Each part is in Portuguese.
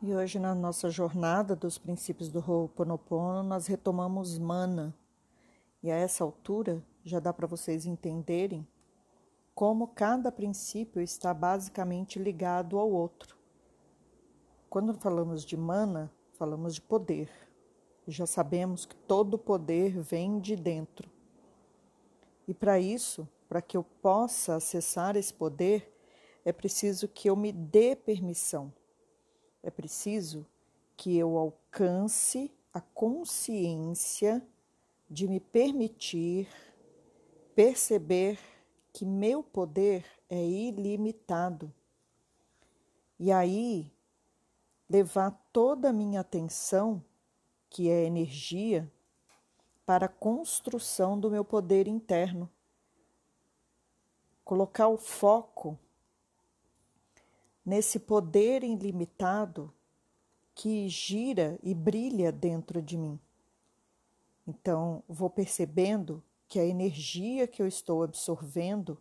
E hoje, na nossa jornada dos princípios do Ho'oponopono, nós retomamos mana. E a essa altura já dá para vocês entenderem como cada princípio está basicamente ligado ao outro. Quando falamos de mana, falamos de poder. Já sabemos que todo poder vem de dentro. E para isso, para que eu possa acessar esse poder, é preciso que eu me dê permissão é preciso que eu alcance a consciência de me permitir perceber que meu poder é ilimitado. E aí levar toda a minha atenção, que é energia, para a construção do meu poder interno. Colocar o foco nesse poder ilimitado que gira e brilha dentro de mim. Então, vou percebendo que a energia que eu estou absorvendo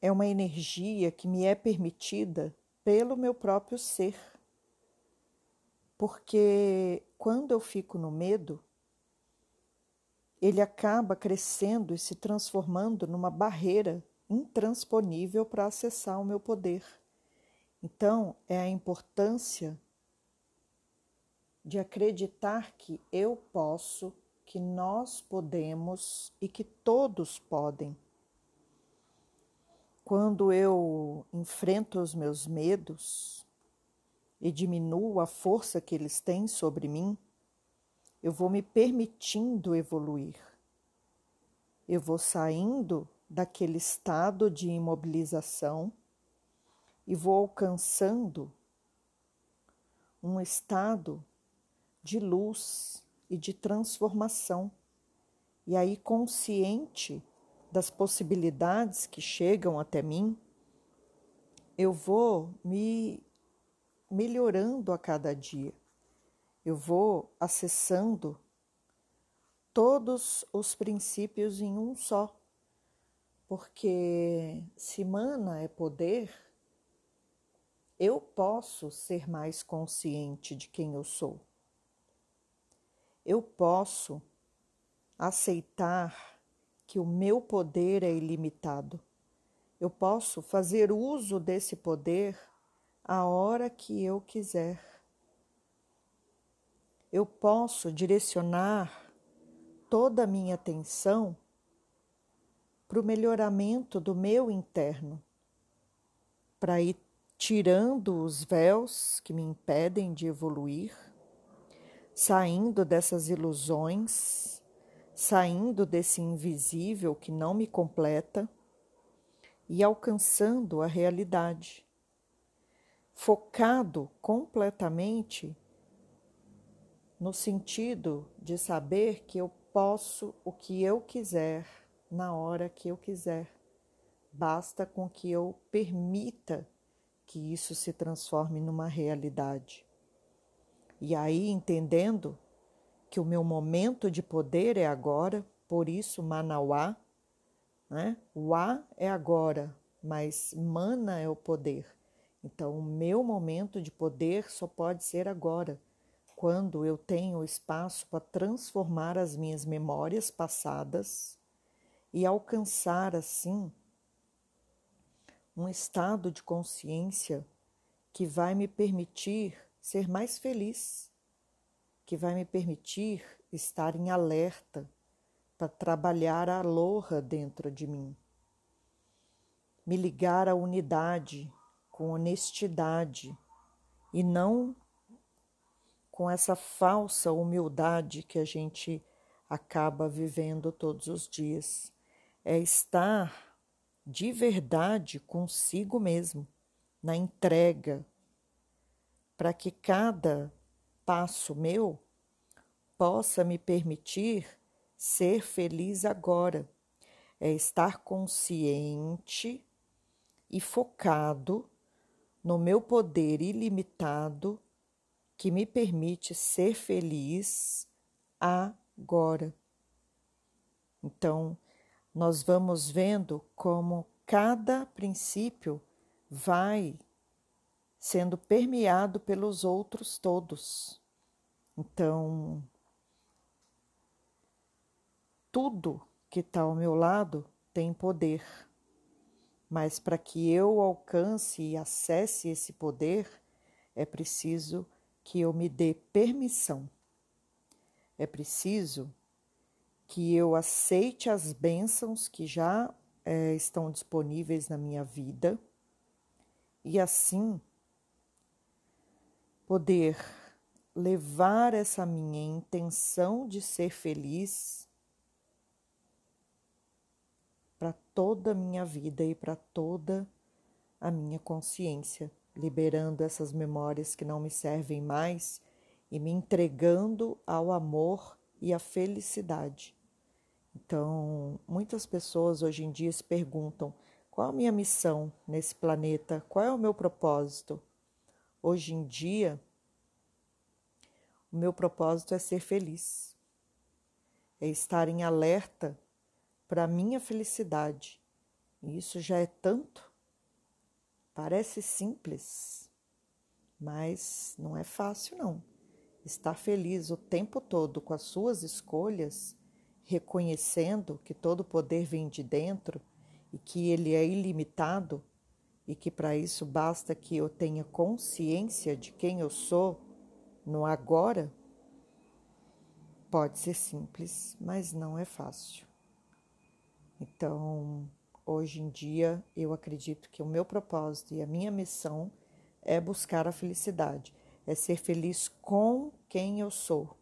é uma energia que me é permitida pelo meu próprio ser. Porque quando eu fico no medo, ele acaba crescendo e se transformando numa barreira intransponível para acessar o meu poder. Então, é a importância de acreditar que eu posso, que nós podemos e que todos podem. Quando eu enfrento os meus medos e diminuo a força que eles têm sobre mim, eu vou me permitindo evoluir. Eu vou saindo daquele estado de imobilização e vou alcançando um estado de luz e de transformação. E aí, consciente das possibilidades que chegam até mim, eu vou me melhorando a cada dia. Eu vou acessando todos os princípios em um só. Porque se mana é poder, eu posso ser mais consciente de quem eu sou. Eu posso aceitar que o meu poder é ilimitado. Eu posso fazer uso desse poder a hora que eu quiser. Eu posso direcionar toda a minha atenção para o melhoramento do meu interno, para ir tirando os véus que me impedem de evoluir, saindo dessas ilusões, saindo desse invisível que não me completa e alcançando a realidade, focado completamente no sentido de saber que eu posso o que eu quiser na hora que eu quiser. Basta com que eu permita que isso se transforme numa realidade. E aí, entendendo que o meu momento de poder é agora, por isso Manauá, né? O A é agora, mas Mana é o poder. Então, o meu momento de poder só pode ser agora, quando eu tenho espaço para transformar as minhas memórias passadas e alcançar assim um estado de consciência que vai me permitir ser mais feliz, que vai me permitir estar em alerta para trabalhar a aloha dentro de mim, me ligar à unidade com honestidade e não com essa falsa humildade que a gente acaba vivendo todos os dias é estar de verdade consigo mesmo, na entrega, para que cada passo meu possa me permitir ser feliz agora. É estar consciente e focado no meu poder ilimitado que me permite ser feliz agora. Então, nós vamos vendo como cada princípio vai sendo permeado pelos outros todos. Então, tudo que está ao meu lado tem poder, mas para que eu alcance e acesse esse poder, é preciso que eu me dê permissão. É preciso que eu aceite as bênçãos que já é, estão disponíveis na minha vida e assim poder levar essa minha intenção de ser feliz para toda a minha vida e para toda a minha consciência, liberando essas memórias que não me servem mais e me entregando ao amor e à felicidade. Então, muitas pessoas hoje em dia se perguntam: qual a minha missão nesse planeta? Qual é o meu propósito? Hoje em dia, o meu propósito é ser feliz, é estar em alerta para a minha felicidade. E isso já é tanto. Parece simples, mas não é fácil, não. Estar feliz o tempo todo com as suas escolhas, reconhecendo que todo poder vem de dentro e que ele é ilimitado e que para isso basta que eu tenha consciência de quem eu sou no agora, pode ser simples, mas não é fácil. Então, hoje em dia, eu acredito que o meu propósito e a minha missão é buscar a felicidade, é ser feliz com quem eu sou,